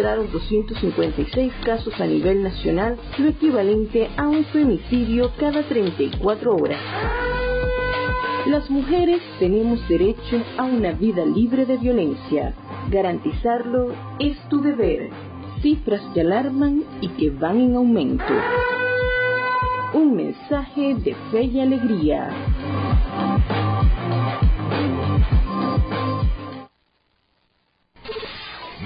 registraron 256 casos a nivel nacional, lo equivalente a un femicidio cada 34 horas. Las mujeres tenemos derecho a una vida libre de violencia. Garantizarlo es tu deber. Cifras que alarman y que van en aumento. Un mensaje de fe y alegría.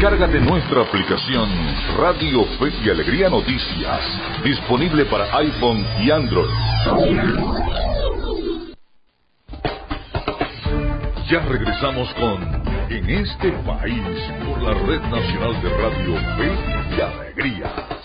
Descárgate nuestra aplicación Radio Fe y Alegría Noticias, disponible para iPhone y Android. Ya regresamos con En este país por la Red Nacional de Radio Fe y Alegría.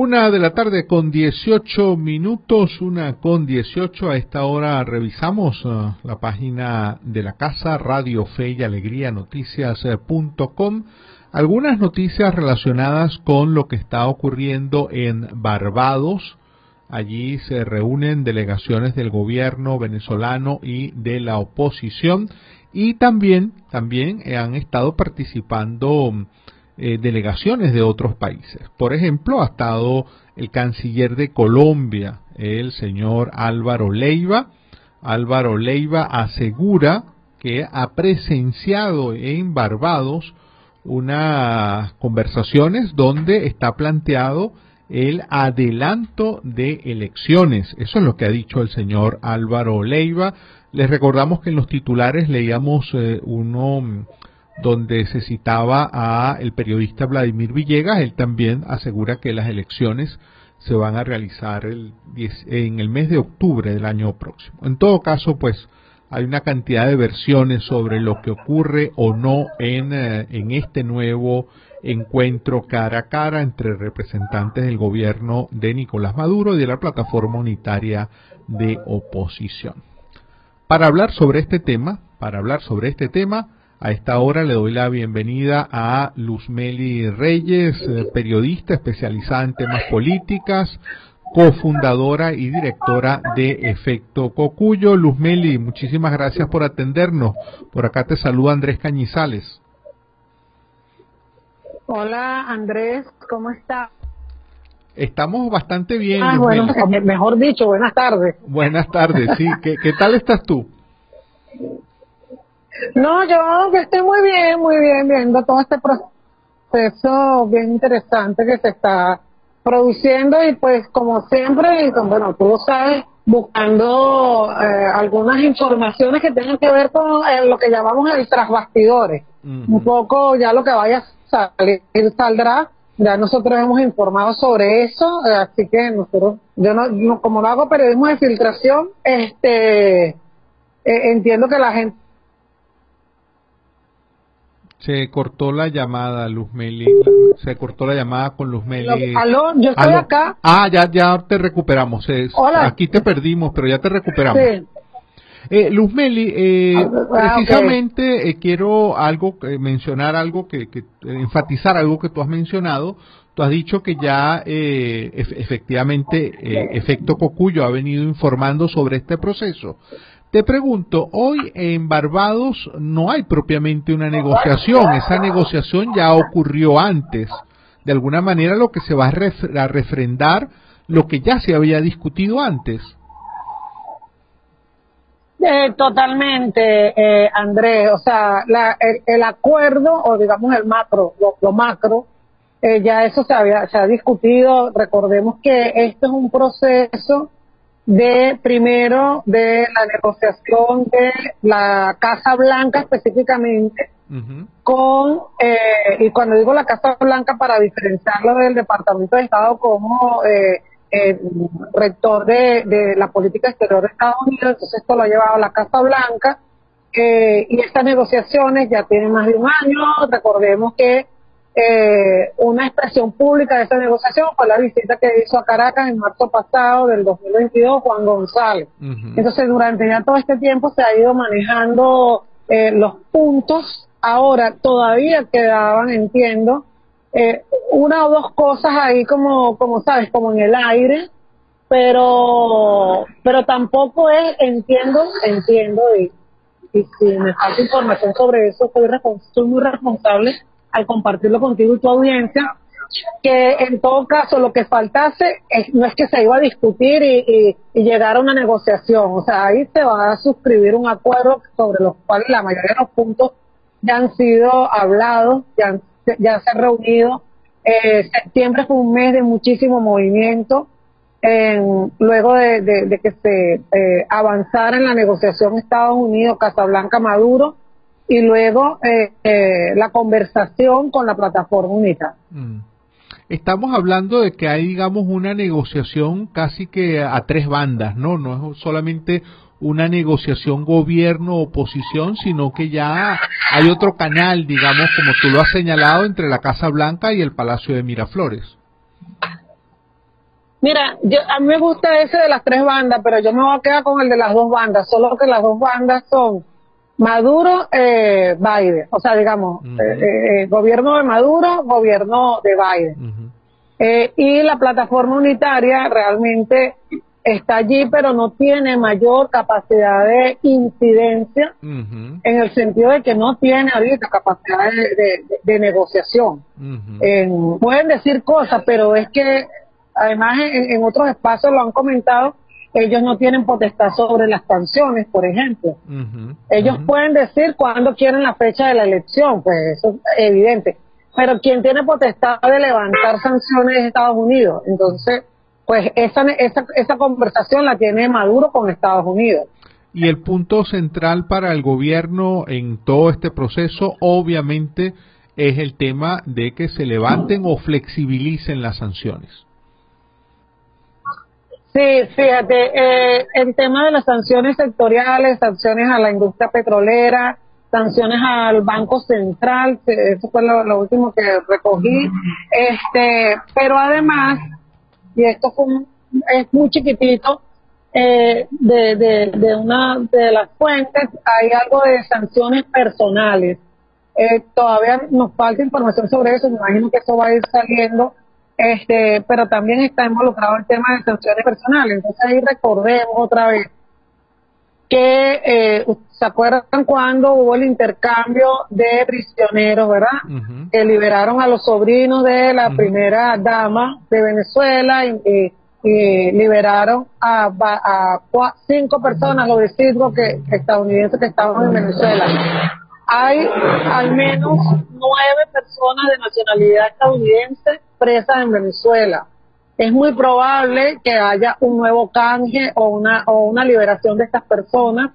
Una de la tarde con 18 minutos, una con 18. A esta hora revisamos uh, la página de la casa Radio Fe y Alegría Noticias.com. Algunas noticias relacionadas con lo que está ocurriendo en Barbados. Allí se reúnen delegaciones del gobierno venezolano y de la oposición y también, también han estado participando eh, delegaciones de otros países. Por ejemplo, ha estado el canciller de Colombia, el señor Álvaro Leiva. Álvaro Leiva asegura que ha presenciado en Barbados unas conversaciones donde está planteado el adelanto de elecciones. Eso es lo que ha dicho el señor Álvaro Leiva. Les recordamos que en los titulares leíamos eh, uno donde se citaba a el periodista Vladimir Villegas, él también asegura que las elecciones se van a realizar el en el mes de octubre del año próximo. En todo caso, pues hay una cantidad de versiones sobre lo que ocurre o no en, eh, en este nuevo encuentro cara a cara entre representantes del gobierno de Nicolás Maduro y de la plataforma unitaria de oposición. Para hablar sobre este tema, para hablar sobre este tema, a esta hora le doy la bienvenida a Luzmeli Reyes, eh, periodista especializada en temas políticas, cofundadora y directora de Efecto Cocuyo. Luzmeli, muchísimas gracias por atendernos. Por acá te saluda Andrés Cañizales. Hola Andrés, ¿cómo está? Estamos bastante bien. Ah, bueno, mejor dicho, buenas tardes. Buenas tardes, sí. ¿Qué, qué tal estás tú? No, yo estoy muy bien, muy bien viendo todo este proceso bien interesante que se está produciendo y pues como siempre, y bueno, tú lo sabes, buscando eh, algunas informaciones que tengan que ver con eh, lo que llamamos el trasbastidores. Un poco ya lo que vaya a salir saldrá. Ya nosotros hemos informado sobre eso, eh, así que nosotros, yo no, como no hago periodismo de filtración, este, entiendo que la gente se cortó la llamada, Luzmeli. Se cortó la llamada con Luzmeli. Aló, yo estoy acá. Ah, ya, ya te recuperamos. Hola. Aquí te perdimos, pero ya te recuperamos. Sí. Eh, Luzmeli, eh, ah, precisamente eh, quiero algo eh, mencionar algo que, que enfatizar algo que tú has mencionado. Tú has dicho que ya efectivamente Efecto Cocuyo ha venido informando sobre este proceso. Te pregunto, hoy en Barbados no hay propiamente una negociación, esa negociación ya ocurrió antes. De alguna manera lo que se va a, refrendar lo que ya se había discutido antes. Eh, totalmente, eh, Andrés. O sea, el, acuerdo, o digamos el macro, lo, macro, eh, ya eso se, había, se ha discutido. Recordemos que esto es un proceso de primero de la negociación de la Casa Blanca específicamente con, eh, y cuando digo la Casa Blanca para diferenciarlo del Departamento de Estado como eh, rector de, de, la política exterior de Estados Unidos, entonces esto lo ha llevado a la Casa Blanca eh, y estas negociaciones ya tienen más de un año, recordemos que eh, una expresión pública de esta negociación fue la visita que hizo a Caracas en marzo pasado del 2022 Juan González. Entonces, durante ya todo este tiempo se ha ido manejando eh, los puntos. Ahora, todavía quedaban, entiendo, eh, una o dos cosas ahí como, como sabes, como en el aire, pero, pero tampoco es, entiendo, entiendo, y, y si me falta información sobre eso, soy, soy muy responsable al compartirlo contigo y tu audiencia, que en todo caso lo que faltase no es que se iba a discutir y, llegar a una negociación, o sea, ahí se va a suscribir un acuerdo sobre los cuales la mayoría de los puntos ya han sido hablados, ya, se han reunido. Eh, septiembre fue un mes de muchísimo movimiento. En, luego de, que se eh, avanzara en la negociación Estados Unidos, Casablanca, Maduro, y luego eh, eh, la conversación con la plataforma UNITA. Mm. Estamos hablando de que hay, digamos, una negociación casi que a tres bandas, ¿no? No es solamente una negociación gobierno-oposición, sino que ya hay otro canal, digamos, como tú lo has señalado, entre la Casa Blanca y el Palacio de Miraflores. Mira, yo, a mí me gusta ese de las tres bandas, pero yo me voy a quedar con el de las dos bandas, solo que las dos bandas son Maduro, eh, Biden, o sea, digamos, eh, eh, gobierno de Maduro, gobierno de Biden. eh, y la plataforma unitaria realmente está allí, pero no tiene mayor capacidad de incidencia en el sentido de que no tiene ahorita capacidad de, negociación. pueden decir cosas, pero es que además en otros espacios lo han comentado ellos no tienen potestad sobre las sanciones, por ejemplo. ellos pueden decir cuándo quieren la fecha de la elección, pues eso es evidente. Pero quien tiene potestad de levantar sanciones es Estados Unidos. Entonces, pues esa, esa, esa conversación la tiene Maduro con Estados Unidos. Y el punto central para el gobierno en todo este proceso, obviamente, es el tema de que se levanten o flexibilicen las sanciones. Sí, fíjate, eh, el tema de las sanciones sectoriales, sanciones a la industria petrolera, sanciones al Banco Central, eso fue lo, último que recogí, este, pero además, y esto fue es muy chiquitito, eh, de, de, de una de las fuentes hay algo de sanciones personales. Eh, todavía nos falta información sobre eso, me imagino que eso va a ir saliendo este, pero también está involucrado el tema de sanciones personales. Entonces ahí recordemos otra vez que eh, se acuerdan cuando hubo el intercambio de prisioneros, ¿verdad? Que liberaron a los sobrinos de la primera dama de Venezuela y, liberaron a, a, cinco personas, lo decimos que estadounidenses que estaban en Venezuela. Hay al menos nueve personas de nacionalidad estadounidense presas en Venezuela. Es muy probable que haya un nuevo canje o una, o una liberación de estas personas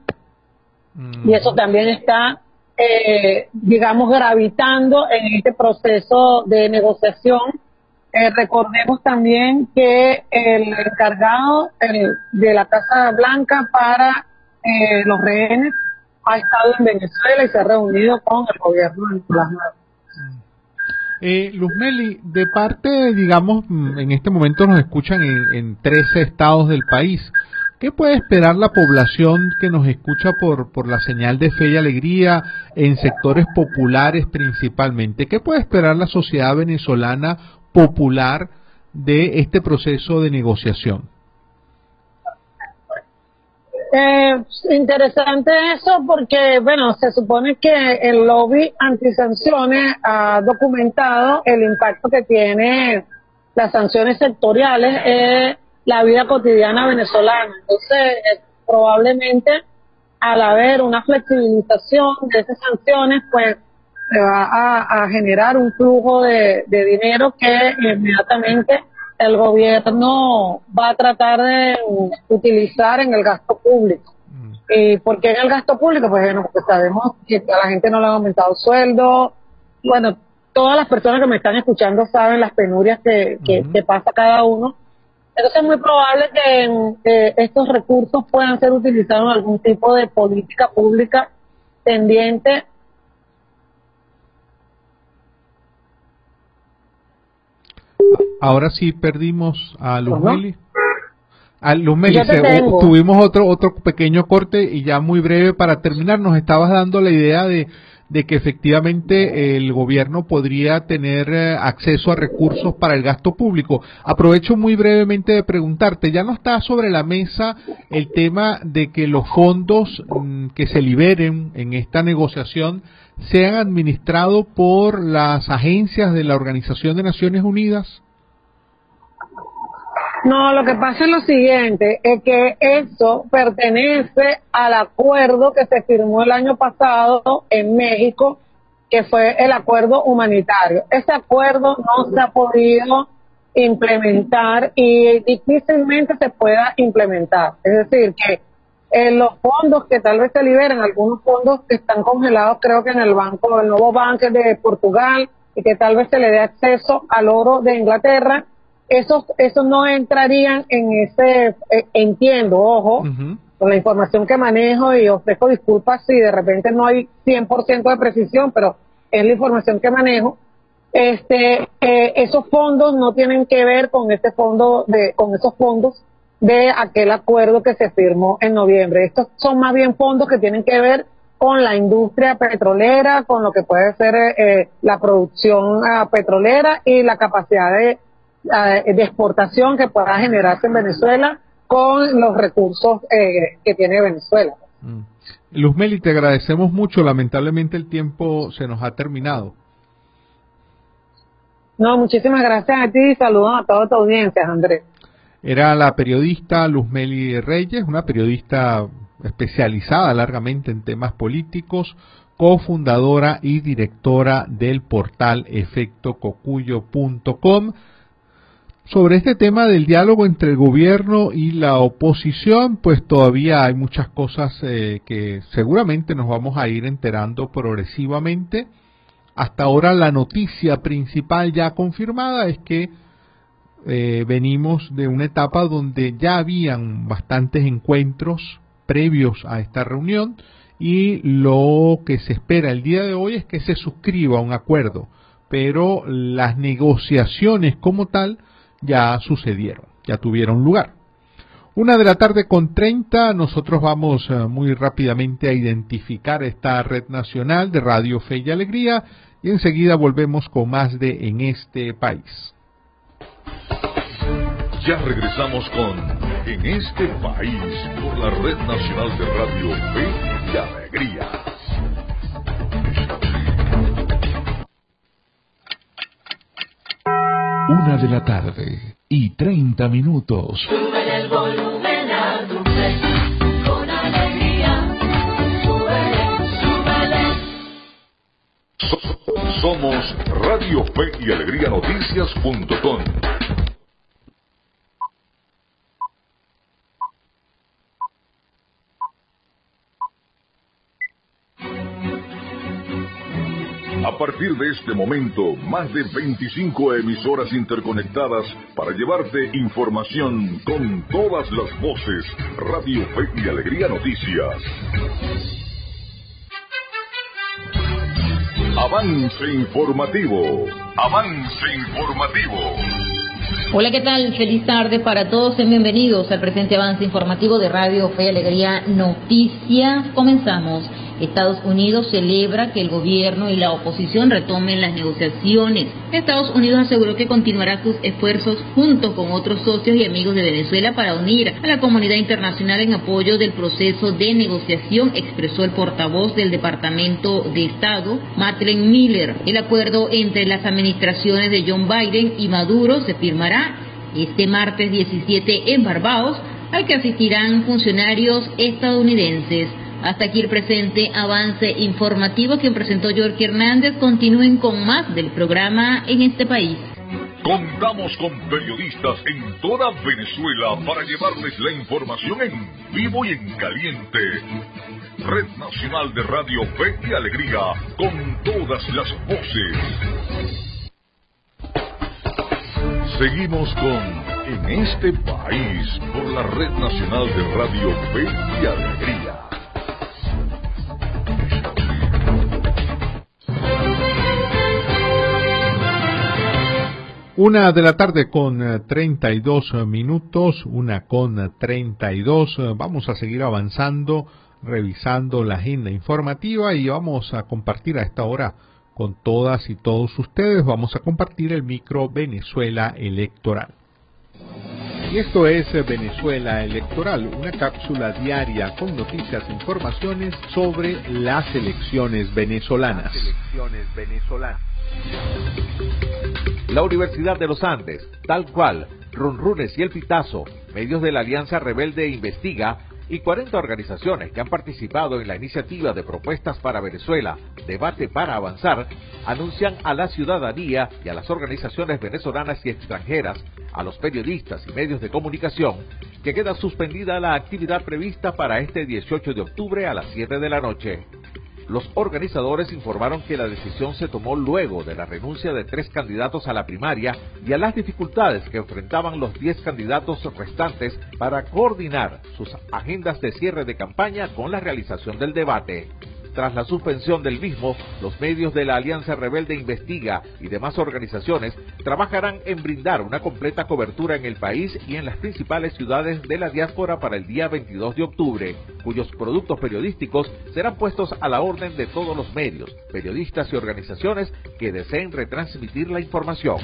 y eso también está, eh, digamos, gravitando en este proceso de negociación. Eh, recordemos también que el encargado de la Casa Blanca para eh, los rehenes ha estado en Venezuela y se ha reunido con el gobierno de Nicolás Maduro. Eh, Luzmeli, de parte, digamos, mm, en este momento nos escuchan en, en 13 estados del país. ¿Qué puede esperar la población que nos escucha por, por la señal de fe y alegría en sectores populares principalmente? ¿Qué puede esperar la sociedad venezolana popular de este proceso de negociación? Eh, interesante eso porque, bueno, se supone que el lobby antisanciones ha documentado el impacto que tiene las sanciones sectoriales en la vida cotidiana venezolana. Entonces, eh, probablemente al haber una flexibilización de esas sanciones, pues se va a, generar un flujo de, dinero que inmediatamente el gobierno va a tratar de utilizar en el gasto público. Mm. ¿Y por qué en el gasto público? Pues bueno, porque sabemos que a la gente no le ha aumentado el sueldo. Bueno, todas las personas que me están escuchando saben las penurias que, que, pasa cada uno. Entonces es muy probable que estos recursos puedan ser utilizados en algún tipo de política pública tendiente Ahora sí perdimos a Luzmeli. A Luzmeli, tuvimos otro, otro pequeño corte y ya muy breve para terminar, nos estabas dando la idea de, de que efectivamente el gobierno podría tener eh, acceso a recursos para el gasto público. Aprovecho muy brevemente de preguntarte, ¿ya no está sobre la mesa el tema de que los fondos mm, que se liberen en esta negociación sean administrados por las agencias de la Organización de Naciones Unidas? No, lo que pasa es lo siguiente, es que eso pertenece al acuerdo que se firmó el año pasado en México, que fue el acuerdo humanitario. Ese acuerdo no se ha podido implementar y difícilmente se pueda implementar. Es decir, que en los fondos que tal vez se liberen, algunos fondos que están congelados, creo que en el banco, el nuevo banco de Portugal, y que tal vez se le dé acceso al oro de Inglaterra, esos, esos no entrarían en ese, eh, entiendo, ojo, con la información que manejo y ofrezco disculpas si de repente no hay 100% de precisión, pero es la información que manejo. Este, eh, esos fondos no tienen que ver con este fondo de, con esos fondos de aquel acuerdo que se firmó en noviembre. Estos son más bien fondos que tienen que ver con la industria petrolera, con lo que puede ser eh, la producción ah, petrolera y la capacidad de de exportación que pueda generarse en Venezuela con los recursos eh, que tiene Venezuela. Mm. Luz Meli, te agradecemos mucho. Lamentablemente el tiempo se nos ha terminado. No, muchísimas gracias a ti y saludos a toda tu audiencia, Andrés. Era la periodista Luz Meli Reyes, una periodista especializada largamente en temas políticos, cofundadora y directora del portal efectococuyo.com sobre este tema del diálogo entre el gobierno y la oposición, pues todavía hay muchas cosas eh, que seguramente nos vamos a ir enterando progresivamente. Hasta ahora la noticia principal ya confirmada es que eh, venimos de una etapa donde ya habían bastantes encuentros previos a esta reunión y lo que se espera el día de hoy es que se suscriba un acuerdo, pero las negociaciones como tal ya sucedieron, ya tuvieron lugar. Una de la tarde con 30, nosotros vamos eh, muy rápidamente a identificar esta red nacional de Radio Fe y Alegría y enseguida volvemos con más de En este país. Ya regresamos con En este país por la red nacional de Radio Fe y Alegría. Una de la tarde y 30 minutos. Sube el volumen a tu con alegría. Súbele, súbele. Somos Radio Fe y Alegría Noticias.com A partir de este momento, más de 25 emisoras interconectadas para llevarte información con todas las voces. Radio Fe y Alegría Noticias. Avance informativo. Avance informativo. Hola, ¿qué tal? Feliz tarde para todos. Sean bienvenidos al presente avance informativo de Radio Fe y Alegría Noticias. Comenzamos. Estados Unidos celebra que el gobierno y la oposición retomen las negociaciones. Estados Unidos aseguró que continuará sus esfuerzos junto con otros socios y amigos de Venezuela para unir a la comunidad internacional en apoyo del proceso de negociación, expresó el portavoz del Departamento de Estado, Madeleine Miller. El acuerdo entre las administraciones de John Biden y Maduro se firmará este martes 17 en Barbados, al que asistirán funcionarios estadounidenses. Hasta aquí el presente avance informativo que presentó York Hernández. Continúen con más del programa en este país. Contamos con periodistas en toda Venezuela para llevarles la información en vivo y en caliente. Red Nacional de Radio Fe y Alegría, con todas las voces. Seguimos con En este país por la Red Nacional de Radio Fe y Alegría. Una de la tarde con eh, 32 minutos, una con 32. eh, Vamos a seguir avanzando, revisando la agenda informativa y vamos a compartir a esta hora con todas y todos ustedes. Vamos a compartir el micro Venezuela Electoral. Y esto es eh, Venezuela Electoral, una cápsula diaria con noticias e informaciones sobre las elecciones venezolanas. La Universidad de los Andes, tal cual, Runrunes y El Pitazo, medios de la Alianza Rebelde Investiga y 40 organizaciones que han participado en la iniciativa de propuestas para Venezuela, debate para avanzar, anuncian a la ciudadanía y a las organizaciones venezolanas y extranjeras, a los periodistas y medios de comunicación, que queda suspendida la actividad prevista para este 18 de octubre a las 7 de la noche. Los organizadores informaron que la decisión se tomó luego de la renuncia de tres candidatos a la primaria y a las dificultades que enfrentaban los diez candidatos restantes para coordinar sus agendas de cierre de campaña con la realización del debate. Tras la suspensión del mismo, los medios de la Alianza Rebelde Investiga y demás organizaciones trabajarán en brindar una completa cobertura en el país y en las principales ciudades de la diáspora para el día 22 de octubre, cuyos productos periodísticos serán puestos a la orden de todos los medios, periodistas y organizaciones que deseen retransmitir la información.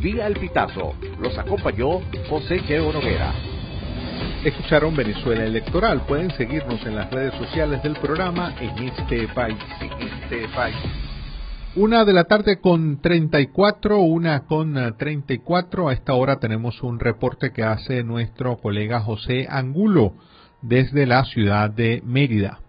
Vía El Pitazo, los acompañó José Cheo Noguera. Escucharon Venezuela Electoral. Pueden seguirnos en las redes sociales del programa en este país. En este país. Una de la tarde con 34, una con eh, 34. A esta hora tenemos un reporte que hace nuestro colega José Angulo desde la ciudad de Mérida.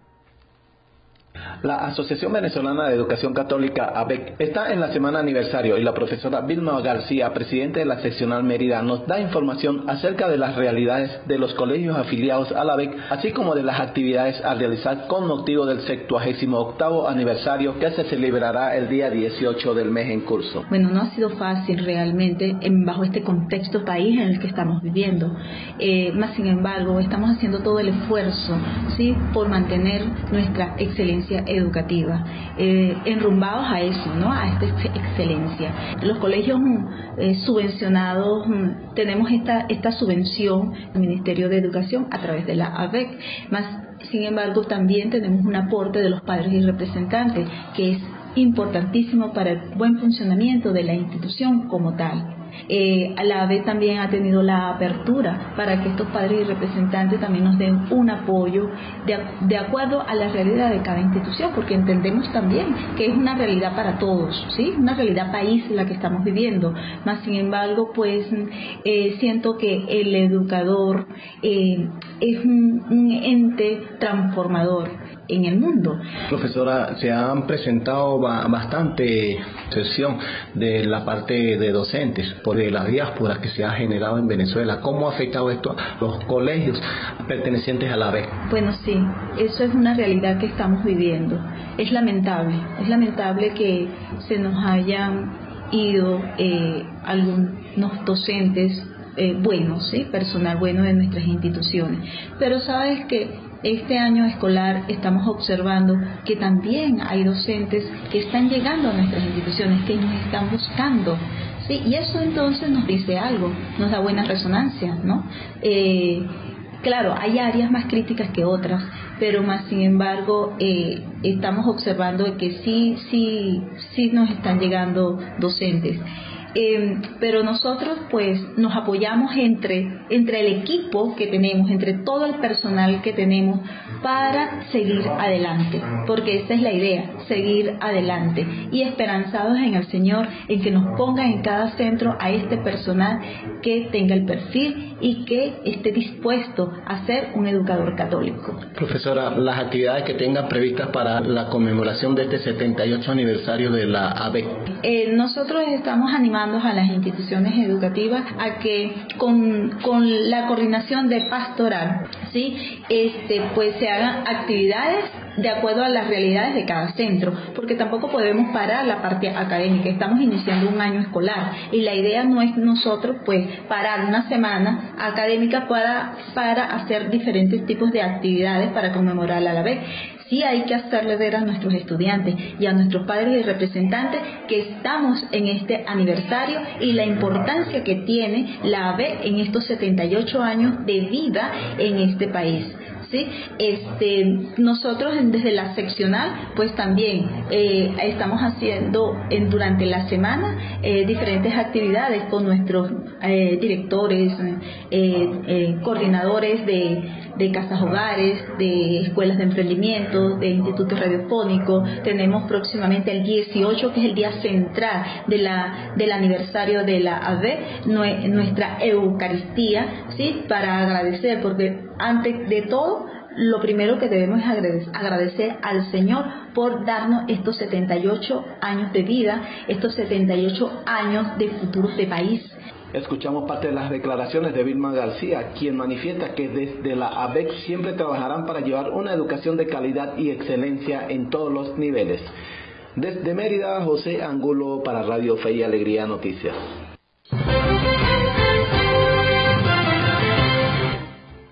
La Asociación Venezolana de Educación Católica, ABEC, está en la semana aniversario y la profesora Vilma García, presidente de la seccional Mérida, nos da información acerca de las realidades de los colegios afiliados a la ABEC, así como de las actividades a realizar con motivo del 78 aniversario que se celebrará el día 18 del mes en curso. Bueno, no ha sido fácil realmente en, bajo este contexto país en el que estamos viviendo. Eh, más sin embargo, estamos haciendo todo el esfuerzo ¿sí? por mantener nuestra excelencia educativa, eh, enrumbados a eso, ¿no? a esta ex- excelencia. Los colegios mm, eh, subvencionados, mm, tenemos esta, esta subvención del Ministerio de Educación a través de la ABEC, más sin embargo también tenemos un aporte de los padres y representantes que es importantísimo para el buen funcionamiento de la institución como tal. Eh, a la vez también ha tenido la apertura para que estos padres y representantes también nos den un apoyo de, de acuerdo a la realidad de cada institución, porque entendemos también que es una realidad para todos, ¿sí? Una realidad país la que estamos viviendo. Más sin embargo, pues eh, siento que el educador eh, es un ente transformador en el mundo. Profesora, se han presentado ba- bastante sesión de la parte de docentes por la diáspora que se ha generado en Venezuela. ¿Cómo ha afectado esto a los colegios pertenecientes a la BEC? Bueno, sí, eso es una realidad que estamos viviendo. Es lamentable, es lamentable que se nos hayan ido eh, algunos docentes eh, buenos, ¿sí? personal bueno de nuestras instituciones. Pero sabes que este año escolar estamos observando que también hay docentes que están llegando a nuestras instituciones, que nos están buscando. Sí, y eso entonces nos dice algo, nos da buena resonancia, ¿no? Eh, Claro, hay áreas más críticas que otras, pero más sin embargo eh, estamos observando que sí, sí, sí nos están llegando docentes. Eh, pero nosotros pues nos apoyamos entre, entre el equipo que tenemos, entre todo el personal que tenemos para seguir adelante, porque esa es la idea, seguir adelante y esperanzados en el Señor, en que nos ponga en cada centro a este personal que tenga el perfil y que esté dispuesto a ser un educador católico. Profesora, las actividades que tengan previstas para la conmemoración de este 78 aniversario de la ABEC. Eh, nosotros estamos a las instituciones educativas a que con, con la coordinación de pastoral, ¿sí? este, pues se hagan actividades de acuerdo a las realidades de cada centro, porque tampoco podemos parar la parte académica. Estamos iniciando un año escolar y la idea no es nosotros pues parar una semana académica para, para hacer diferentes tipos de actividades para conmemorar a la vez. Sí hay que hacerle ver a nuestros estudiantes y a nuestros padres y representantes que estamos en este aniversario y la importancia que tiene la AVE en estos 78 años de vida en este país. ¿Sí? Este, nosotros desde la seccional, pues también eh, estamos haciendo en, durante la semana eh, diferentes actividades con nuestros eh, directores, coordinadores de, de casas hogares, de escuelas de emprendimiento, de institutos radiofónicos. Tenemos próximamente el 18, que es el día central de la, del aniversario de la AVE, nuestra Eucaristía, ¿sí? para agradecer, porque antes de todo, lo primero que debemos es agradecer al Señor por darnos estos 78 años de vida, estos 78 años de futuro de país. Escuchamos parte de las declaraciones de Vilma García, quien manifiesta que desde la ABEC siempre trabajarán para llevar una educación de calidad y excelencia en todos los niveles. Desde Mérida, José Angulo para Radio Fe y Alegría Noticias.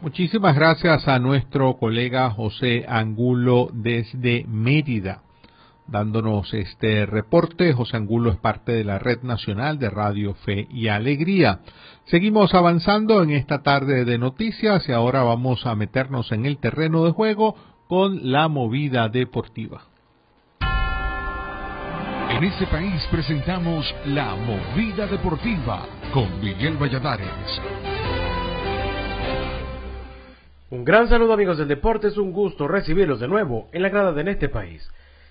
Muchísimas gracias a nuestro colega José Angulo desde Mérida, dándonos este reporte. José Angulo es parte de la Red Nacional de Radio Fe y Alegría. Seguimos avanzando en esta tarde de noticias y ahora vamos a meternos en el terreno de juego con la movida deportiva. En este país presentamos la movida deportiva con Miguel Valladares. Un gran saludo amigos del deporte, es un gusto recibirlos de nuevo en la grada de este país.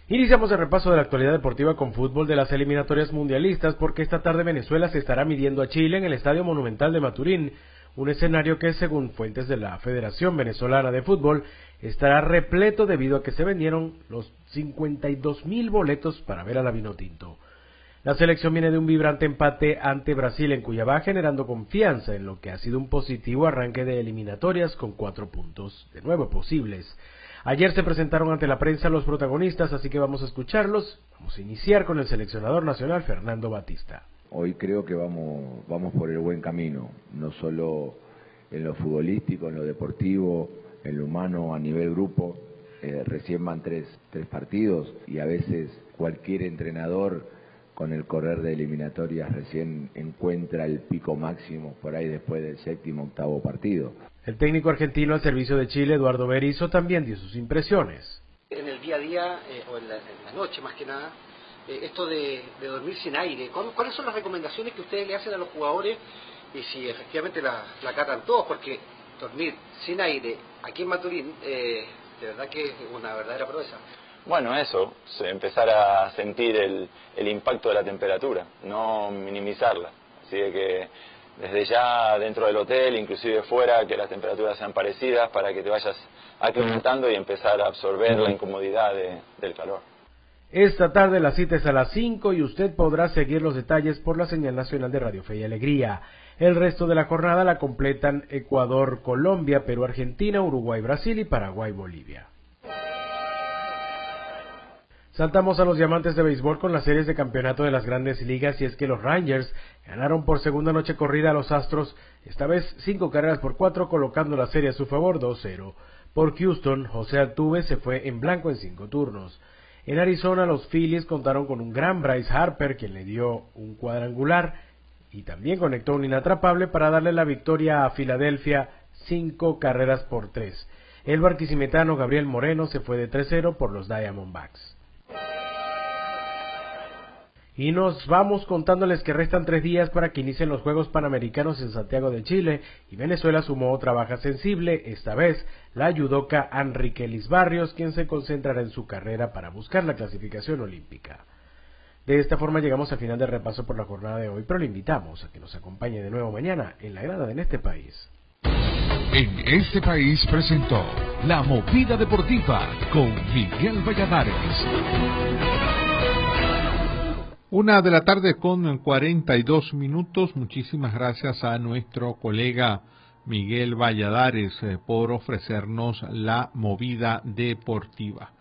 Iniciamos el repaso de la actualidad deportiva con fútbol de las eliminatorias mundialistas porque esta tarde Venezuela se estará midiendo a Chile en el Estadio Monumental de Maturín, un escenario que según fuentes de la Federación Venezolana de Fútbol estará repleto debido a que se vendieron los 52 mil boletos para ver a la Vinotinto. La selección viene de un vibrante empate ante Brasil en Cuyabá, generando confianza en lo que ha sido un positivo arranque de eliminatorias con cuatro puntos de nuevo posibles. Ayer se presentaron ante la prensa los protagonistas, así que vamos a escucharlos. Vamos a iniciar con el seleccionador nacional Fernando Batista. Hoy creo que vamos, vamos por el buen camino, no solo en lo futbolístico, en lo deportivo, en lo humano a nivel grupo. Eh, recién van tres, tres partidos y a veces cualquier entrenador con el correr de eliminatorias recién encuentra el pico máximo por ahí después del séptimo octavo partido. El técnico argentino al servicio de Chile, Eduardo Berizzo, también dio sus impresiones. En el día a día, eh, o en la, en la, noche más que nada, eh, esto de, de, dormir sin aire, ¿cuáles son las recomendaciones que ustedes le hacen a los jugadores y si efectivamente la, la catan todos? Porque dormir sin aire aquí en Maturín, eh, de verdad que es una verdadera proeza. Bueno, eso, empezar a sentir el, el, impacto de la temperatura, no minimizarla. Así de que desde ya dentro del hotel, inclusive fuera, que las temperaturas sean parecidas para que te vayas aclimatando y empezar a absorber la incomodidad de, del calor. Esta tarde la cita es a las 5 y usted podrá seguir los detalles por la señal nacional de Radio Fe y Alegría. El resto de la jornada la completan Ecuador, Colombia, Perú, Argentina, Uruguay, Brasil y Paraguay, Bolivia. Saltamos a los diamantes de béisbol con las series de campeonato de las grandes ligas y es que los Rangers ganaron por segunda noche corrida a los Astros, esta vez cinco carreras por cuatro, colocando la serie a su favor 2-0. Por Houston, José Altuve se fue en blanco en cinco turnos. En Arizona, los Phillies contaron con un gran Bryce Harper, quien le dio un cuadrangular y también conectó un inatrapable para darle la victoria a Filadelfia cinco carreras por tres. El barquisimetano Gabriel Moreno se fue de 3-0 por los Diamondbacks. Y nos vamos contándoles que restan tres días para que inicien los Juegos Panamericanos en Santiago de Chile y Venezuela sumó otra baja sensible, esta vez la judoka Enrique Liz Barrios, quien se concentrará en su carrera para buscar la clasificación olímpica. De esta forma llegamos al final del repaso por la jornada de hoy, pero le invitamos a que nos acompañe de nuevo mañana en la grada de En este país. En este país presentó La Movida Deportiva con Miguel Valladares. Una de la tarde con 42 minutos. Muchísimas gracias a nuestro colega Miguel Valladares eh, por ofrecernos la movida deportiva.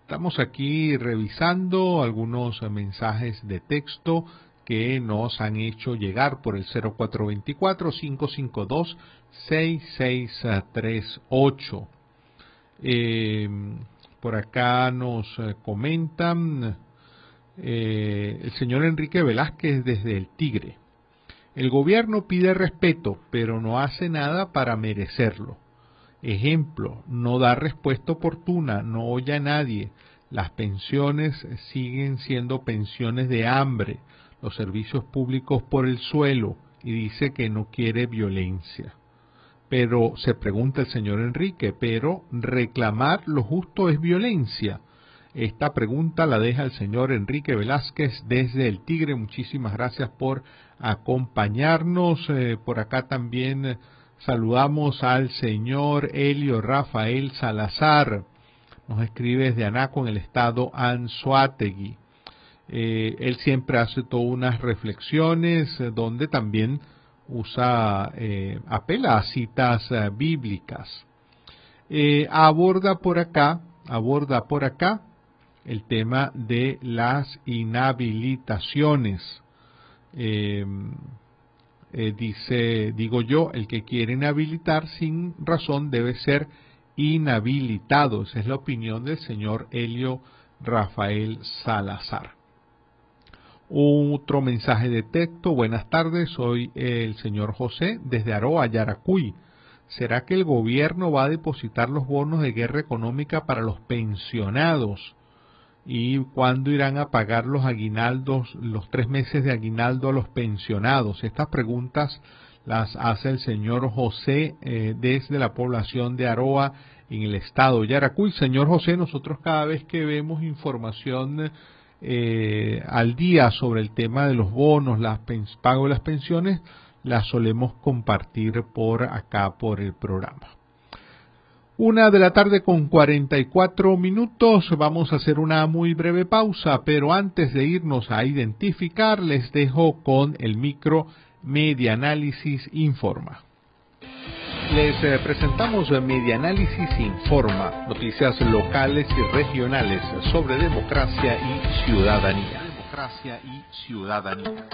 Estamos aquí revisando algunos mensajes de texto que nos han hecho llegar por el 0424-552-6638. Eh, por acá nos eh, comentan eh, el señor Enrique Velázquez desde el Tigre. El gobierno pide respeto, pero no hace nada para merecerlo. Ejemplo, no da respuesta oportuna, no oye a nadie. Las pensiones siguen siendo pensiones de hambre, los servicios públicos por el suelo y dice que no quiere violencia. Pero se pregunta el señor Enrique, pero reclamar lo justo es violencia. Esta pregunta la deja el señor Enrique Velázquez desde el Tigre. Muchísimas gracias por acompañarnos. Eh, por acá también saludamos al señor Helio Rafael Salazar. Nos escribe desde Anaco en el estado Anzuategui. Eh, él siempre hace todas unas reflexiones eh, donde también usa, apela a citas bíblicas. aborda por acá, aborda por acá el tema de las inhabilitaciones. Em, eh, dice, digo yo, el que quiere inhabilitar sin razón debe ser inhabilitado. Esa es la opinión del señor Helio Rafael Salazar. Otro mensaje de texto. Buenas tardes, soy el señor José desde Aroa, Yaracuy. ¿Será que el gobierno va a depositar los bonos de guerra económica para los pensionados? Y cuándo irán a pagar los aguinaldos, los tres meses de aguinaldo a los pensionados. Estas preguntas las hace el señor José eh, desde la población de Aroa en el estado de Yaracuy. Señor José, nosotros cada vez que vemos información eh, al día sobre el tema de los bonos, las pago de las pensiones, las solemos compartir por acá, por el programa. Una de la tarde con 44 minutos. Vamos a hacer una muy breve pausa, pero antes de irnos a identificar, les dejo con el micro Media Análisis Informa. Les eh, presentamos Media Análisis Informa, noticias locales y regionales sobre democracia y ciudadanía. Democracia y ciudadanía.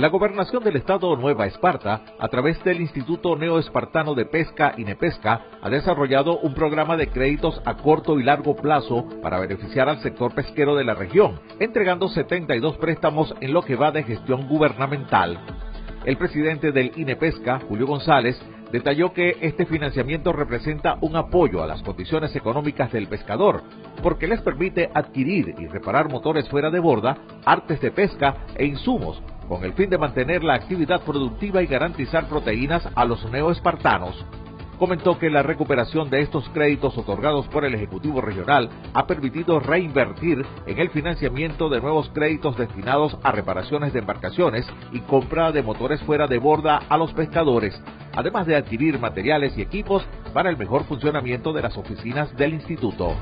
La gobernación del estado Nueva Esparta, a través del Instituto Neoespartano de Pesca y Nepesca, ha desarrollado un programa de créditos a corto y largo plazo para beneficiar al sector pesquero de la región, entregando 72 préstamos en lo que va de gestión gubernamental. El presidente del INEPESCA, Julio González, detalló que este financiamiento representa un apoyo a las condiciones económicas del pescador, porque les permite adquirir y reparar motores fuera de borda, artes de pesca e insumos con el fin de mantener la actividad productiva y garantizar proteínas a los neoespartanos. Comentó que la recuperación de estos créditos otorgados por el Ejecutivo Regional ha permitido reinvertir en el financiamiento de nuevos créditos destinados a reparaciones de embarcaciones y compra de motores fuera de borda a los pescadores, además de adquirir materiales y equipos para el mejor funcionamiento de las oficinas del Instituto.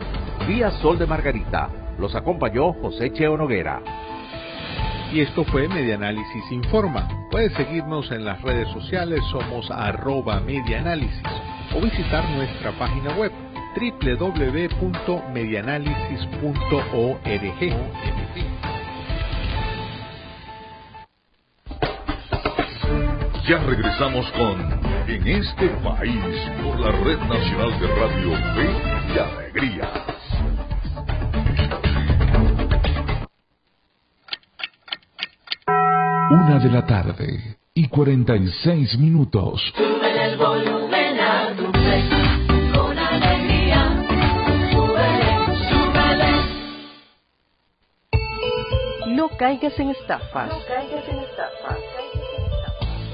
Vía Sol de Margarita. Los acompañó José Cheo Noguera. Y esto fue Medianálisis Informa. Puedes seguirnos en las redes sociales, somos arroba medianálisis o visitar nuestra página web www.medianálisis.org. Ya regresamos con En este país por la Red Nacional de Radio Fe y Alegría. Una de la tarde y 46 minutos. Sube el volumen a tu play, con alegría. Súbele, súbele. Lo caigas en estafas. No caigas en estafas.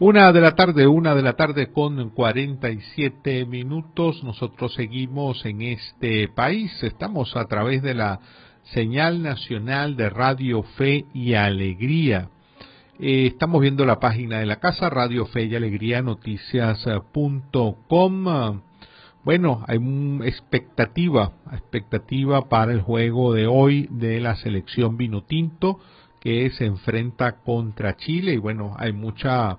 Una de la tarde, una de la tarde con 47 minutos. Nosotros seguimos en este país. Estamos a través de la señal nacional de Radio Fe y Alegría. Eh, estamos viendo la página de la casa, Radio Fe y Alegría Noticias.com. Bueno, hay una expectativa, expectativa para el juego de hoy de la selección Vinotinto que se enfrenta contra Chile y bueno, hay mucha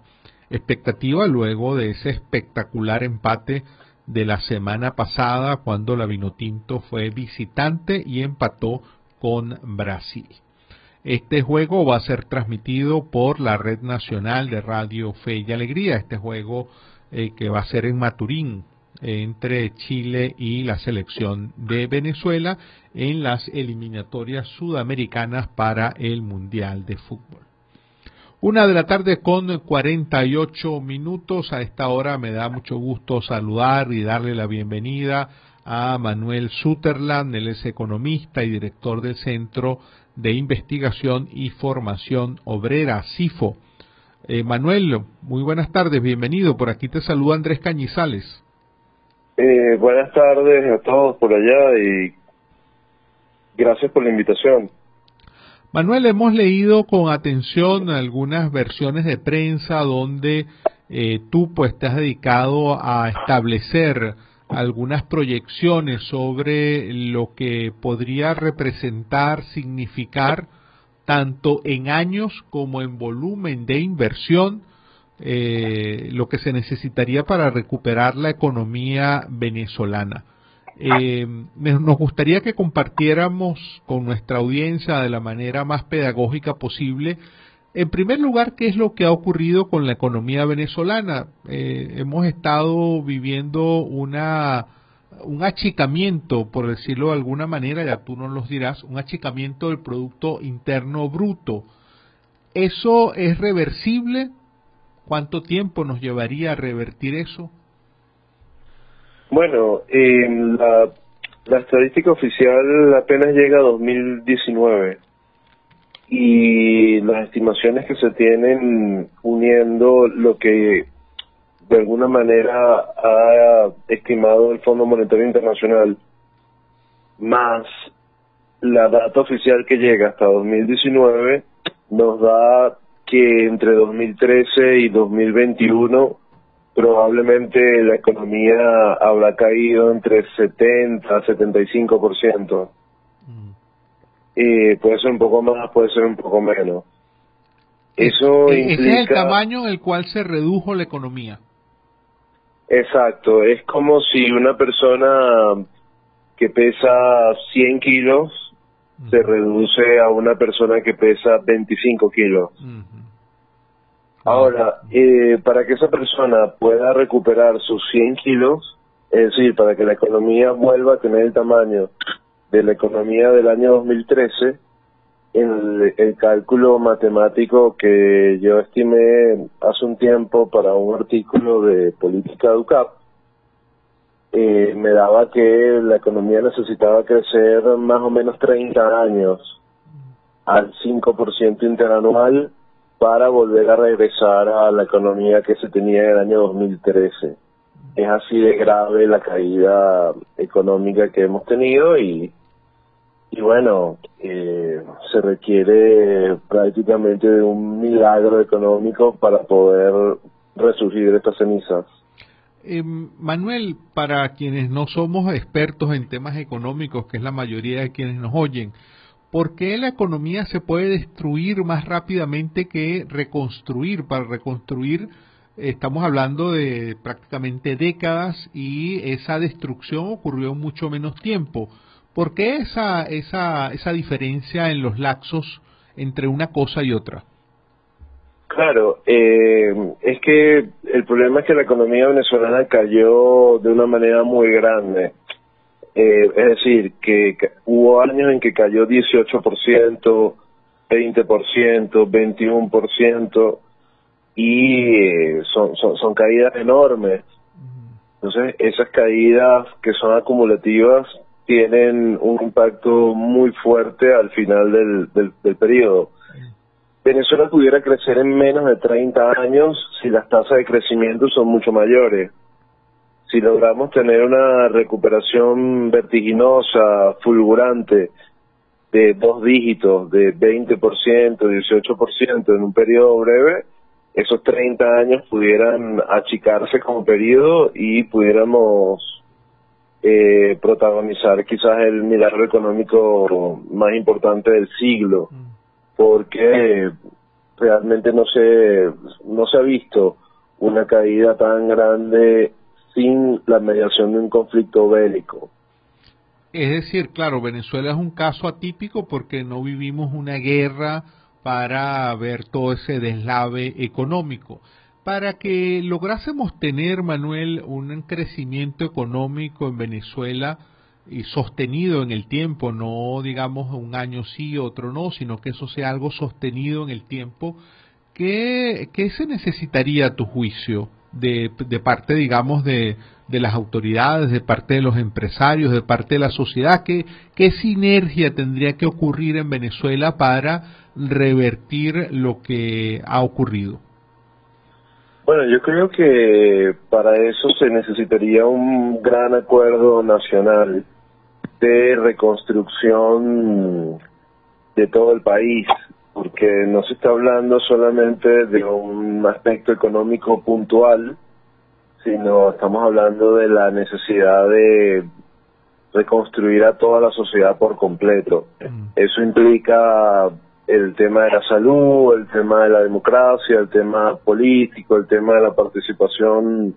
expectativa luego de ese espectacular empate de la semana pasada cuando la Vinotinto fue visitante y empató con Brasil. Este juego va a ser transmitido por la Red Nacional de Radio Fe y Alegría, este juego eh, que va a ser en Maturín entre Chile y la selección de Venezuela en las eliminatorias sudamericanas para el Mundial de Fútbol. Una de la tarde con 48 minutos. A esta hora me da mucho gusto saludar y darle la bienvenida a Manuel Sutherland. Él es economista y director del Centro de Investigación y Formación Obrera, CIFO. Eh, Manuel, muy buenas tardes, bienvenido. Por aquí te saluda Andrés Cañizales. Eh, buenas tardes a todos por allá y gracias por la invitación. Manuel, hemos leído con atención algunas versiones de prensa donde eh, tú pues te has dedicado a establecer algunas proyecciones sobre lo que podría representar, significar, tanto en años como en volumen de inversión, eh, lo que se necesitaría para recuperar la economía venezolana. Eh, nos gustaría que compartiéramos con nuestra audiencia de la manera más pedagógica posible, en primer lugar, qué es lo que ha ocurrido con la economía venezolana. Eh, hemos estado viviendo una un achicamiento, por decirlo de alguna manera, ya tú nos lo dirás, un achicamiento del Producto Interno Bruto. ¿Eso es reversible? ¿Cuánto tiempo nos llevaría a revertir eso? Bueno, la, la estadística oficial apenas llega a 2019 y las estimaciones que se tienen uniendo lo que de alguna manera ha estimado el Fondo Monetario Internacional más la data oficial que llega hasta 2019 nos da que entre 2013 y 2021 probablemente la economía habrá caído entre 70 a 75%. Mm. Y puede ser un poco más, puede ser un poco menos. Eso Ese es el tamaño en el cual se redujo la economía. Exacto, es como si una persona que pesa 100 kilos se reduce a una persona que pesa 25 kilos. Ahora, eh, para que esa persona pueda recuperar sus 100 kilos, es decir, para que la economía vuelva a tener el tamaño de la economía del año 2013, el, el cálculo matemático que yo estimé hace un tiempo para un artículo de política UCAP, eh, me daba que la economía necesitaba crecer más o menos 30 años al 5% interanual para volver a regresar a la economía que se tenía en el año 2013. es así de grave la caída económica que hemos tenido y, y bueno, eh, se requiere prácticamente de un milagro económico para poder resurgir estas cenizas. Eh, Manuel, para quienes no somos expertos en temas económicos, que es la mayoría de quienes nos oyen, ¿por qué la economía se puede destruir más rápidamente que reconstruir? Para reconstruir estamos hablando de prácticamente décadas y esa destrucción ocurrió en mucho menos tiempo. ¿Por qué esa, esa, esa diferencia en los laxos entre una cosa y otra? Claro, eh, es que el problema es que la economía venezolana cayó de una manera muy grande. Eh, es decir, que hubo años en que cayó 18%, 20%, 21%, y eh, son, son, son caídas enormes. Entonces, esas caídas que son acumulativas tienen un impacto muy fuerte al final del, del, del periodo. Venezuela pudiera crecer en menos de 30 años si las tasas de crecimiento son mucho mayores. Si logramos tener una recuperación vertiginosa, fulgurante, de dos dígitos, de 20%, 18% en un periodo breve, esos 30 años pudieran achicarse como periodo y pudiéramos eh, protagonizar quizás el milagro económico más importante del siglo, porque realmente no se, no se ha visto una caída tan grande sin la mediación de un conflicto bélico. Es decir, claro, Venezuela es un caso atípico porque no vivimos una guerra para ver todo ese deslave económico. Para que lográsemos tener, Manuel, un crecimiento económico en Venezuela y sostenido en el tiempo, no digamos un año sí, otro no, sino que eso sea algo sostenido en el tiempo, ¿qué, qué se necesitaría a tu juicio de, de parte, digamos, de, de las autoridades, de parte de los empresarios, de parte de la sociedad? ¿Qué, ¿Qué sinergia tendría que ocurrir en Venezuela para revertir lo que ha ocurrido? Bueno, yo creo que para eso se necesitaría un gran acuerdo nacional de reconstrucción de todo el país, porque no se está hablando solamente de un aspecto económico puntual, sino estamos hablando de la necesidad de reconstruir a toda la sociedad por completo. Eso implica el tema de la salud, el tema de la democracia, el tema político, el tema de la participación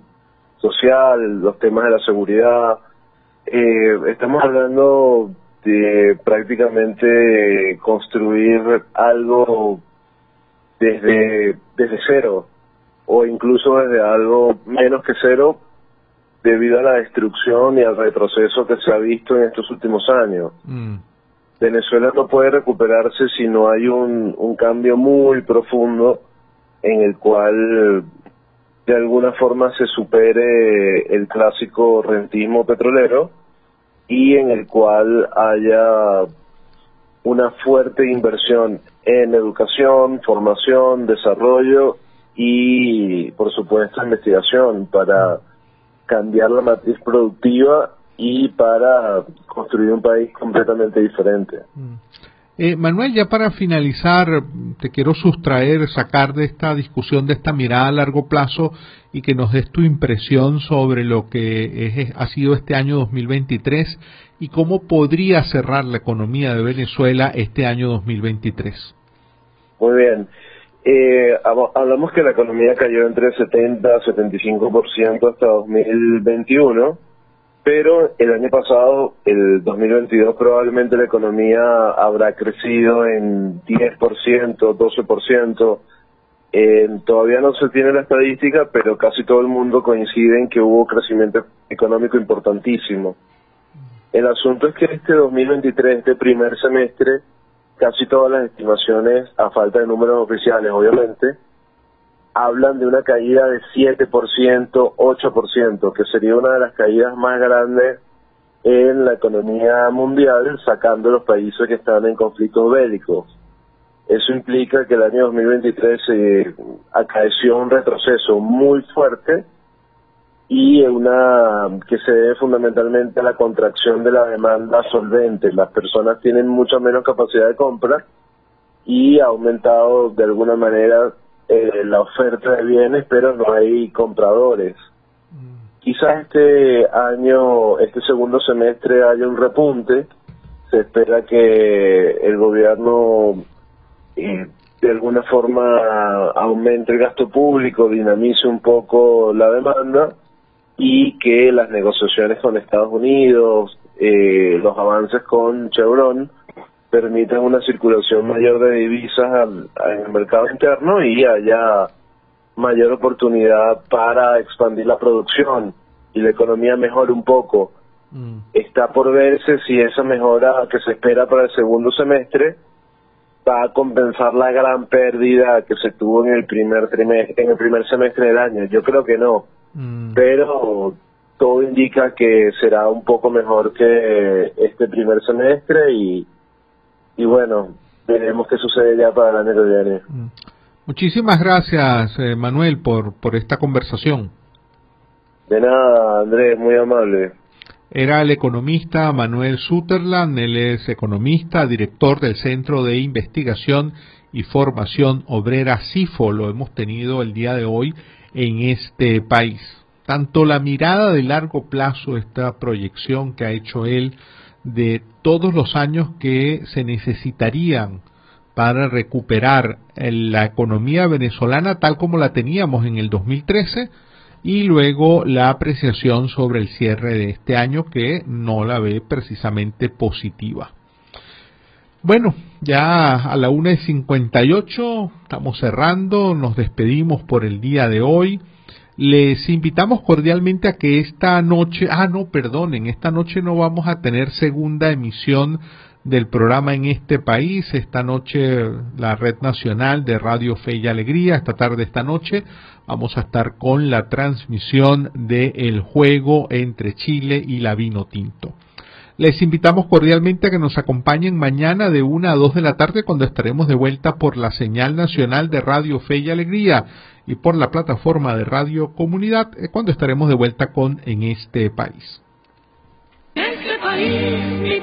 social, los temas de la seguridad. Eh, estamos hablando de prácticamente construir algo desde, desde cero o incluso desde algo menos que cero debido a la destrucción y al retroceso que se ha visto en estos últimos años. Mm. Venezuela no puede recuperarse si no hay un, un cambio muy profundo en el cual de alguna forma se supere el clásico rentismo petrolero y en el cual haya una fuerte inversión en educación, formación, desarrollo y, por supuesto, investigación para cambiar la matriz productiva y para construir un país completamente diferente. Mm. Eh, Manuel, ya para finalizar, te quiero sustraer, sacar de esta discusión, de esta mirada a largo plazo y que nos des tu impresión sobre lo que es, ha sido este año 2023 y cómo podría cerrar la economía de Venezuela este año 2023. Muy bien. Eh, hablamos que la economía cayó entre 70 a 75% hasta 2021 pero el año pasado, el 2022, probablemente la economía habrá crecido en 10%, 12%. Eh, todavía no se tiene la estadística, pero casi todo el mundo coincide en que hubo crecimiento económico importantísimo. El asunto es que este 2023, este primer semestre, casi todas las estimaciones, a falta de números oficiales, obviamente, hablan de una caída de 7%, 8%, que sería una de las caídas más grandes en la economía mundial, sacando los países que están en conflictos bélicos. Eso implica que el año 2023 se acaeció un retroceso muy fuerte y una que se debe fundamentalmente a la contracción de la demanda solvente. Las personas tienen mucha menos capacidad de compra y ha aumentado de alguna manera eh, la oferta de bienes, pero no hay compradores. Quizás este año, este segundo semestre haya un repunte. Se espera que el gobierno eh, de alguna forma aumente el gasto público, dinamice un poco la demanda y que las negociaciones con Estados Unidos, eh, los avances con Chevron, permitan una circulación mayor de divisas en el mercado interno y haya mayor oportunidad para expandir la producción y la economía mejore un poco. Está por verse si esa mejora que se espera para el segundo semestre va a compensar la gran pérdida que se tuvo en el primer trimestre, en el primer semestre del año. Yo creo que no, pero todo indica que será un poco mejor que este primer semestre y, y bueno, veremos qué sucede ya para el año que viene. Muchísimas gracias, eh, Manuel, por, por esta conversación. De nada, Andrés, muy amable. Era el economista Manuel Sutherland, él es economista, director del Centro de Investigación y Formación Obrera CIFO, lo hemos tenido el día de hoy en este país. Tanto la mirada de largo plazo, esta proyección que ha hecho él de todos los años que se necesitarían para recuperar la economía venezolana tal como la teníamos en el 2013 y luego la apreciación sobre el cierre de este año que no la ve precisamente positiva. Bueno, ya a la una y 58 estamos cerrando, nos despedimos por el día de hoy. Les invitamos cordialmente a que esta noche, ah no, perdonen, esta noche no vamos a tener segunda emisión del programa en este país. Esta noche la Red Nacional de Radio Fe y Alegría, esta tarde, esta noche, vamos a estar con la transmisión del juego entre Chile y la Vino Tinto. Les invitamos cordialmente a que nos acompañen mañana de una a dos de la tarde cuando estaremos de vuelta por la señal nacional de Radio Fe y Alegría y por la plataforma de Radio Comunidad eh, cuando estaremos de vuelta con En este país. Este país.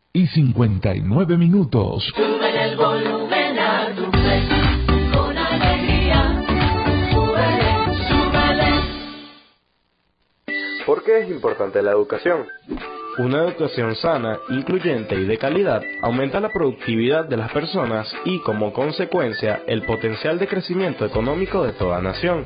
y 59 minutos. Sube el volumen a tu play. Con alegría. Súbele, súbele. ¿Por qué es importante la educación? Una educación sana, incluyente y de calidad aumenta la productividad de las personas y, como consecuencia, el potencial de crecimiento económico de toda nación.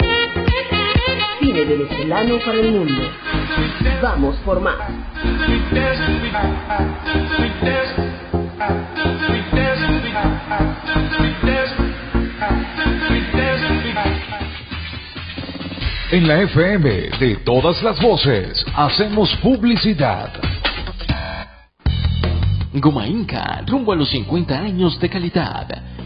cine venezolano para el mundo. Vamos por más. En la FM de todas las voces, hacemos publicidad. Goma Inca, rumbo a los 50 años de calidad.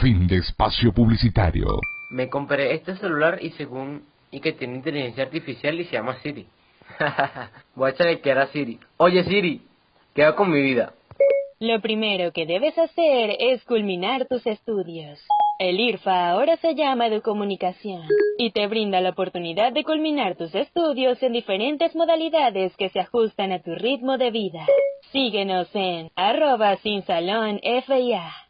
Fin de espacio publicitario. Me compré este celular y según y que tiene inteligencia artificial y se llama Siri. Voy a echarle que era Siri. Oye Siri, ¿qué hago con mi vida? Lo primero que debes hacer es culminar tus estudios. El IRFA ahora se llama Educomunicación y te brinda la oportunidad de culminar tus estudios en diferentes modalidades que se ajustan a tu ritmo de vida. Síguenos en arroba sin salón FIA.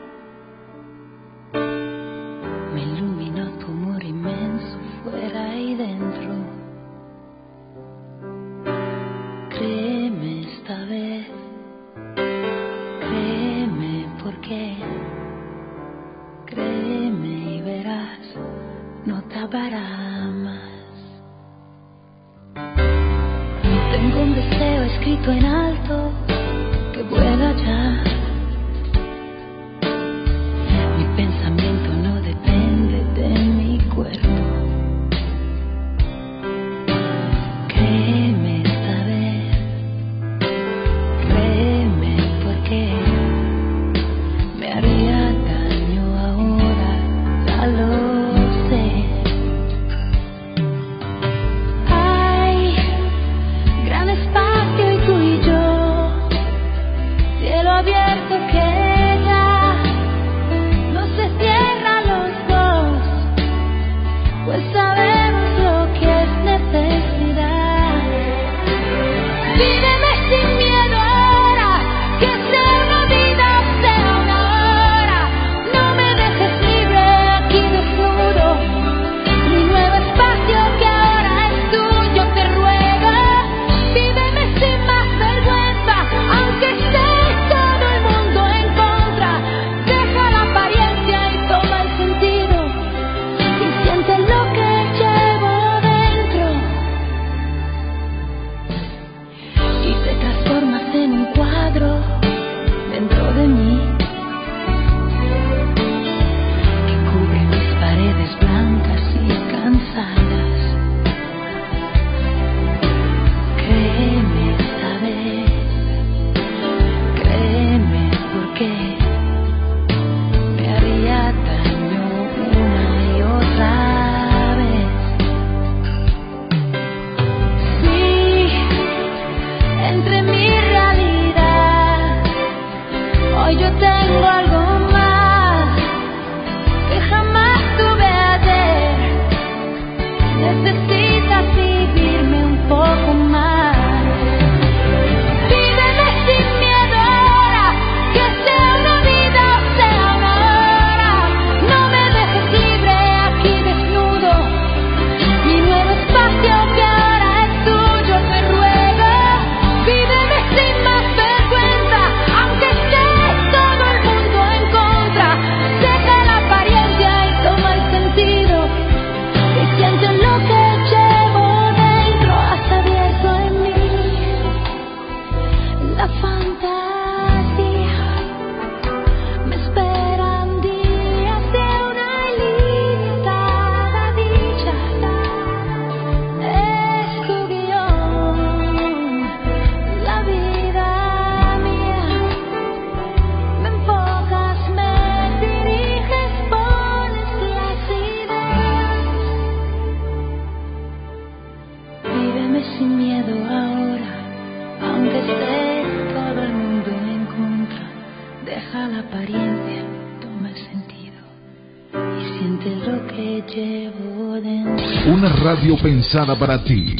pensada para ti.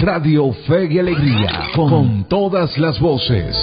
Radio Fe y Alegría, con todas las voces.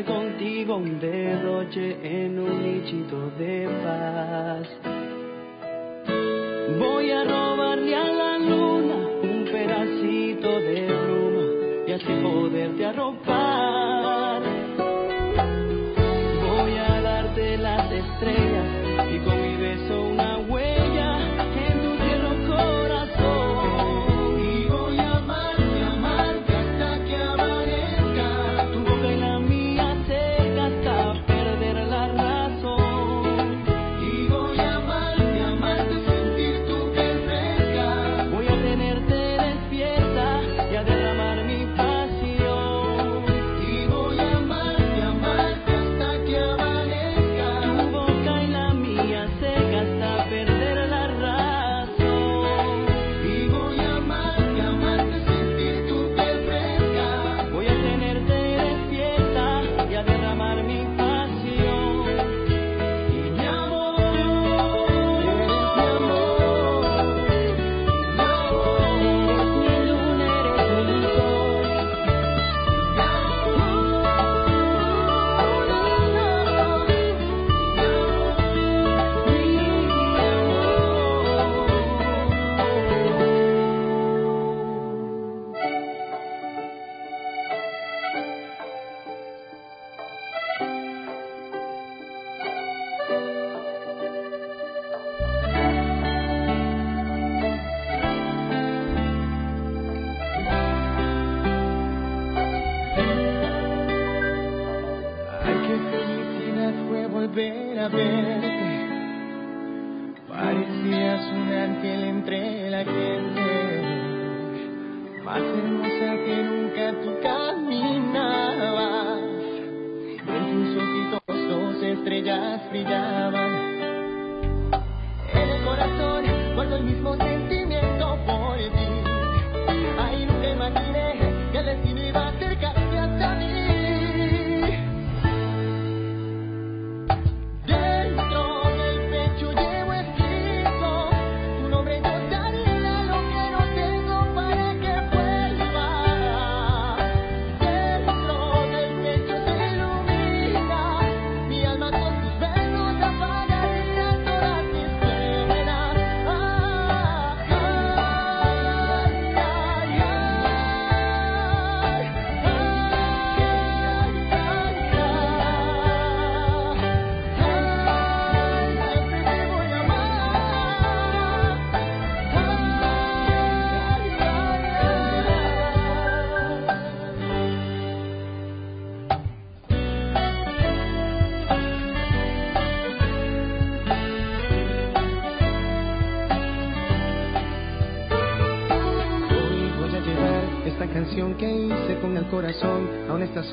contigo un derroche en un nichito de paz. Voy a robarle a la luna un pedacito de bruma y así poderte arropar.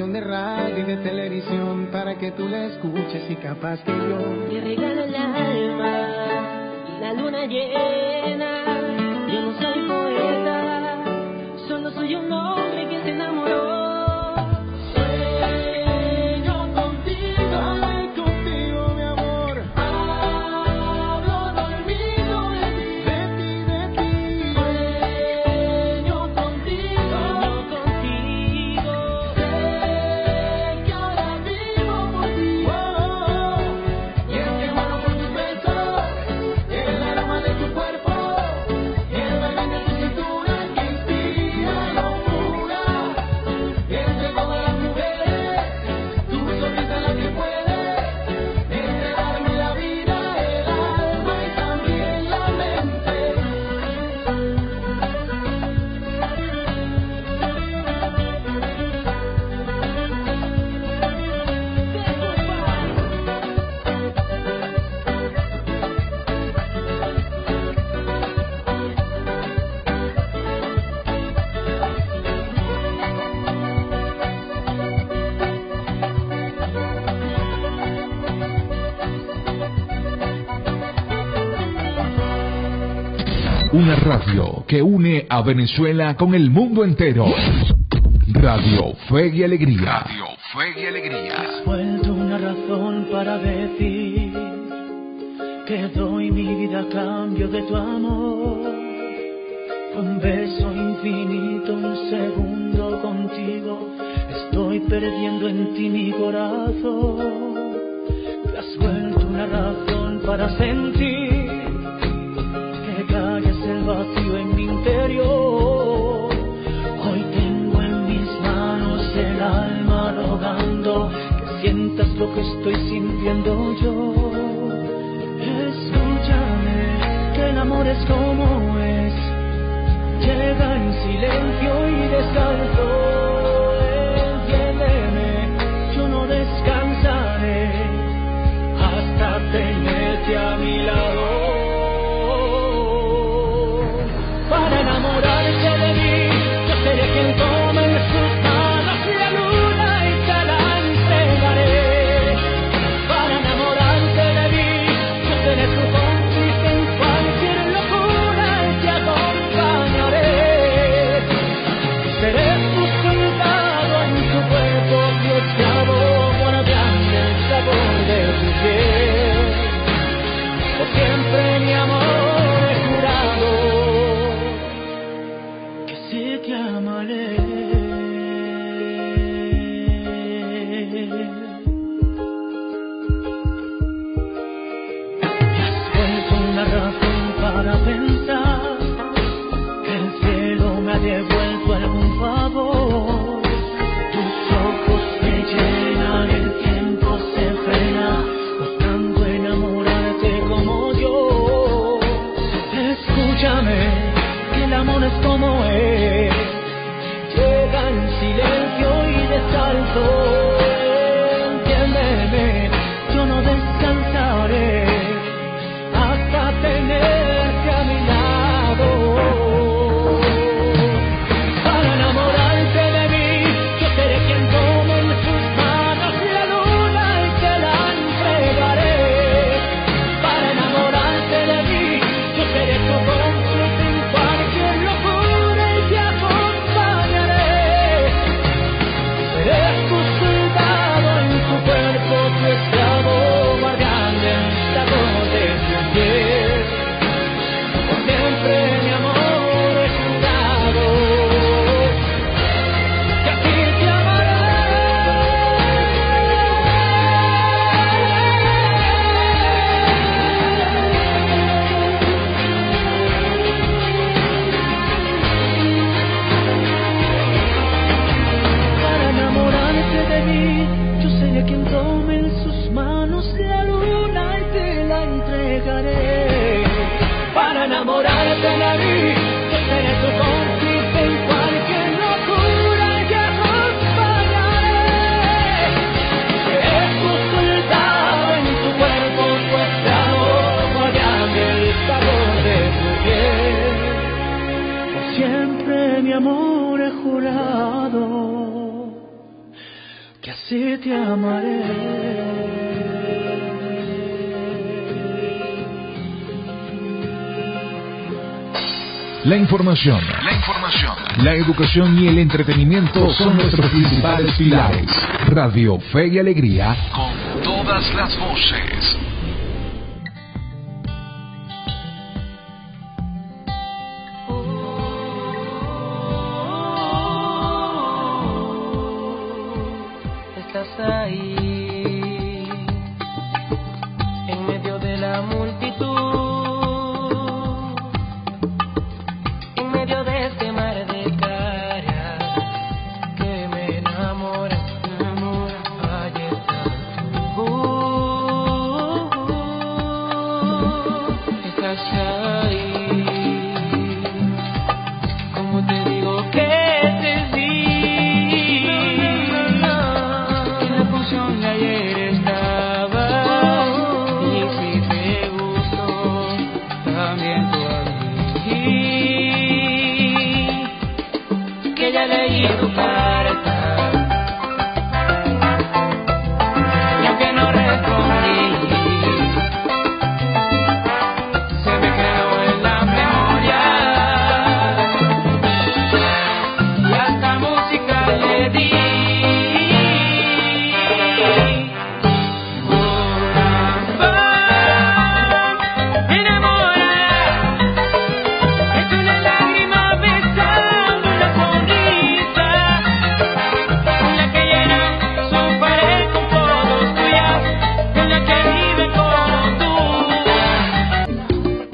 de radio y de televisión para que tú la escuches y capaz que yo te regalo el alma, y la luna llena. que une a Venezuela con el mundo entero. Radio Fe y Alegría. Radio Fe y Alegría. Has vuelto una razón para decir que doy mi vida a cambio de tu amor. Un beso infinito, un segundo contigo. Estoy perdiendo en ti mi corazón. Te has vuelto una razón para sentir te amaré. La información, la información, la educación y el entretenimiento son nuestros principales pilares. Radio Fe y Alegría con todas las voces.